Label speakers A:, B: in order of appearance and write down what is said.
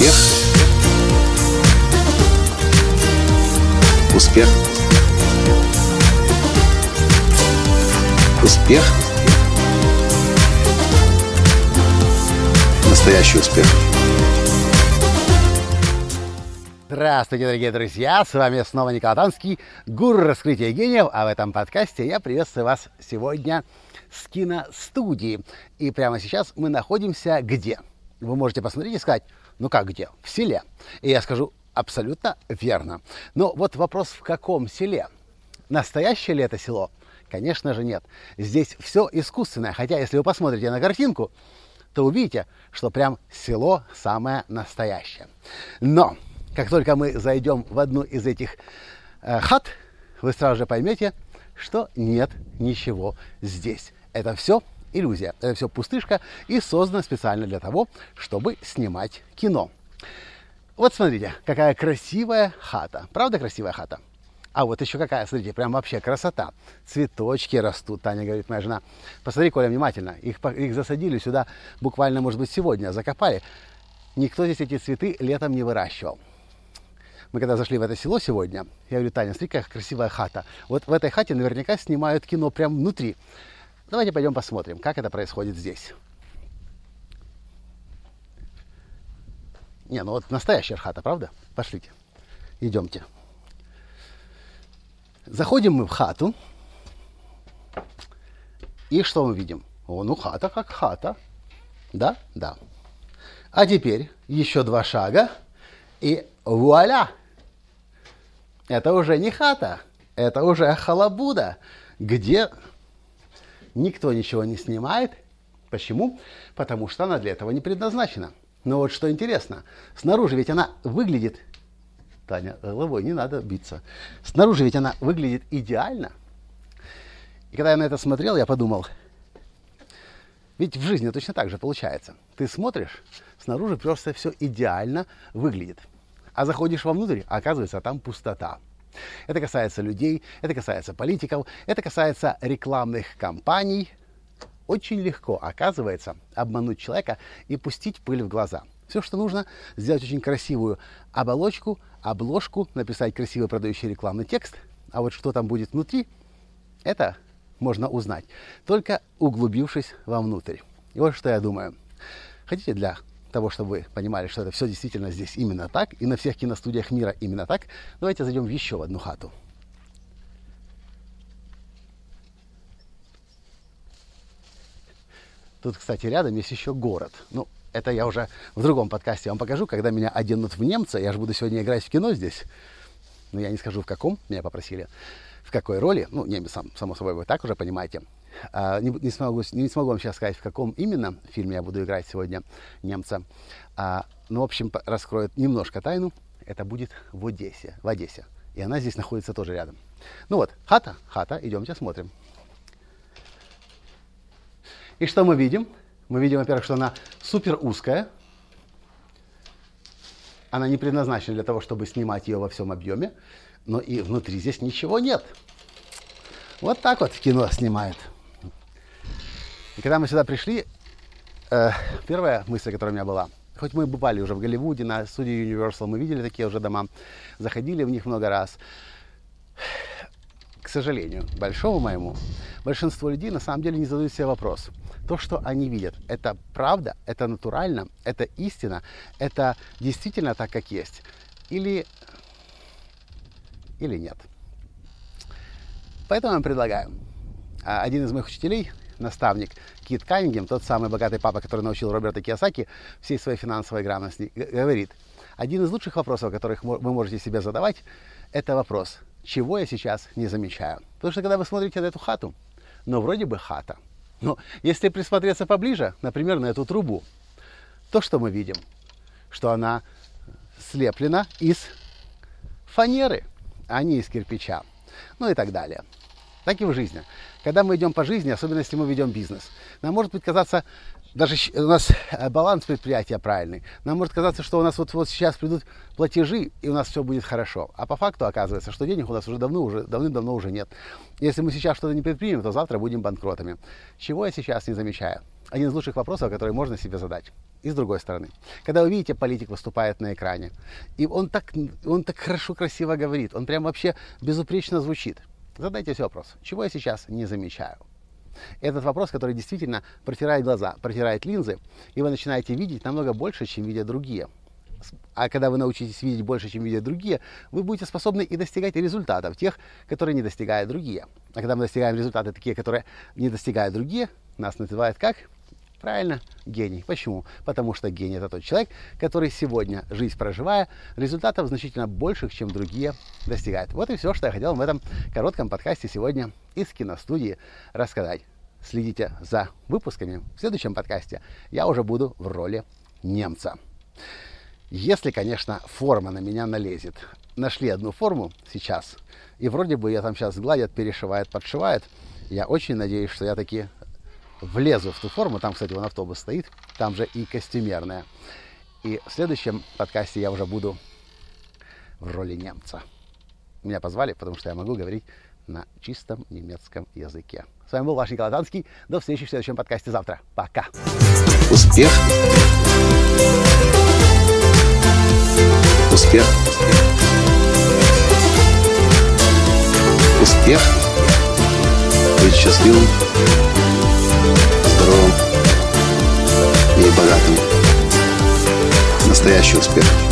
A: Успех. Успех. Успех. Настоящий успех.
B: Здравствуйте, дорогие друзья! С вами снова Николай Танский, гуру раскрытия гениев, а в этом подкасте я приветствую вас сегодня с киностудии. И прямо сейчас мы находимся где? Вы можете посмотреть и сказать, ну как где? В селе. И я скажу абсолютно верно. Но вот вопрос, в каком селе? Настоящее ли это село? Конечно же нет. Здесь все искусственное. Хотя, если вы посмотрите на картинку, то увидите, что прям село самое настоящее. Но, как только мы зайдем в одну из этих э, хат, вы сразу же поймете, что нет ничего здесь. Это все иллюзия, это все пустышка и создано специально для того, чтобы снимать кино. Вот смотрите, какая красивая хата. Правда красивая хата? А вот еще какая, смотрите, прям вообще красота. Цветочки растут, Таня говорит, моя жена. Посмотри, Коля, внимательно. Их, их засадили сюда буквально, может быть, сегодня, закопали. Никто здесь эти цветы летом не выращивал. Мы когда зашли в это село сегодня, я говорю, Таня, смотри, какая красивая хата. Вот в этой хате наверняка снимают кино прямо внутри. Давайте пойдем посмотрим, как это происходит здесь. Не, ну вот настоящая хата, правда? Пошлите. Идемте. Заходим мы в хату. И что мы видим? О, ну хата как хата. Да? Да. А теперь еще два шага. И вуаля! Это уже не хата. Это уже халабуда, где никто ничего не снимает. Почему? Потому что она для этого не предназначена. Но вот что интересно, снаружи ведь она выглядит, Таня, головой не надо биться, снаружи ведь она выглядит идеально. И когда я на это смотрел, я подумал, ведь в жизни точно так же получается. Ты смотришь, снаружи просто все идеально выглядит. А заходишь вовнутрь, а оказывается, там пустота. Это касается людей, это касается политиков, это касается рекламных кампаний. Очень легко, оказывается, обмануть человека и пустить пыль в глаза. Все, что нужно, сделать очень красивую оболочку, обложку, написать красивый продающий рекламный текст, а вот что там будет внутри, это можно узнать, только углубившись вовнутрь. И вот что я думаю. Хотите для того, чтобы вы понимали, что это все действительно здесь именно так, и на всех киностудиях мира именно так, давайте зайдем в еще одну хату. Тут, кстати, рядом есть еще город. Ну, это я уже в другом подкасте вам покажу, когда меня оденут в немца. Я же буду сегодня играть в кино здесь. Но я не скажу в каком, меня попросили. В какой роли. Ну, немец, сам, само собой, вы так уже понимаете. А, не, не, смогу, не смогу вам сейчас сказать, в каком именно фильме я буду играть сегодня немца. А, ну, в общем, раскроет немножко тайну. Это будет в Одессе. В Одессе. И она здесь находится тоже рядом. Ну вот, хата, хата, идемте смотрим. И что мы видим? Мы видим, во-первых, что она супер узкая. Она не предназначена для того, чтобы снимать ее во всем объеме. Но и внутри здесь ничего нет. Вот так вот в кино снимают. И когда мы сюда пришли, э, первая мысль, которая у меня была, хоть мы бывали уже в Голливуде, на студии Universal, мы видели такие уже дома, заходили в них много раз. К сожалению, большому моему, большинство людей на самом деле не задают себе вопрос. То, что они видят, это правда, это натурально, это истина, это действительно так, как есть. Или, или нет. Поэтому я предлагаю. А, один из моих учителей, наставник Кит Каннингем, тот самый богатый папа, который научил Роберта Киосаки всей своей финансовой грамотности, говорит, один из лучших вопросов, которых вы можете себе задавать, это вопрос, чего я сейчас не замечаю. Потому что когда вы смотрите на эту хату, ну вроде бы хата, но если присмотреться поближе, например, на эту трубу, то что мы видим? Что она слеплена из фанеры, а не из кирпича. Ну и так далее. Так и в жизни. Когда мы идем по жизни, особенно если мы ведем бизнес, нам может быть казаться, даже у нас э, баланс предприятия правильный, нам может казаться, что у нас вот, вот сейчас придут платежи, и у нас все будет хорошо. А по факту оказывается, что денег у нас уже давно уже, давным-давно уже нет. Если мы сейчас что-то не предпримем, то завтра будем банкротами. Чего я сейчас не замечаю? Один из лучших вопросов, который можно себе задать. и с другой стороны. Когда вы видите, политик выступает на экране, и он так, он так хорошо, красиво говорит, он прям вообще безупречно звучит. Задайте себе вопрос, чего я сейчас не замечаю? Этот вопрос, который действительно протирает глаза, протирает линзы, и вы начинаете видеть намного больше, чем видят другие. А когда вы научитесь видеть больше, чем видят другие, вы будете способны и достигать результатов, тех, которые не достигают другие. А когда мы достигаем результаты такие, которые не достигают другие, нас называют как? Правильно, гений. Почему? Потому что гений это тот человек, который сегодня, жизнь проживая, результатов значительно больших, чем другие, достигает. Вот и все, что я хотел в этом коротком подкасте сегодня из киностудии рассказать. Следите за выпусками. В следующем подкасте я уже буду в роли немца. Если, конечно, форма на меня налезет. Нашли одну форму сейчас, и вроде бы ее там сейчас гладят, перешивают, подшивают. Я очень надеюсь, что я таки влезу в ту форму. Там, кстати, вон автобус стоит. Там же и костюмерная. И в следующем подкасте я уже буду в роли немца. Меня позвали, потому что я могу говорить на чистом немецком языке. С вами был ваш Николай Танский. До встречи в следующем подкасте завтра. Пока.
A: Успех. Успех. Успех. Быть счастливым здоровым и богатым. Настоящий успех.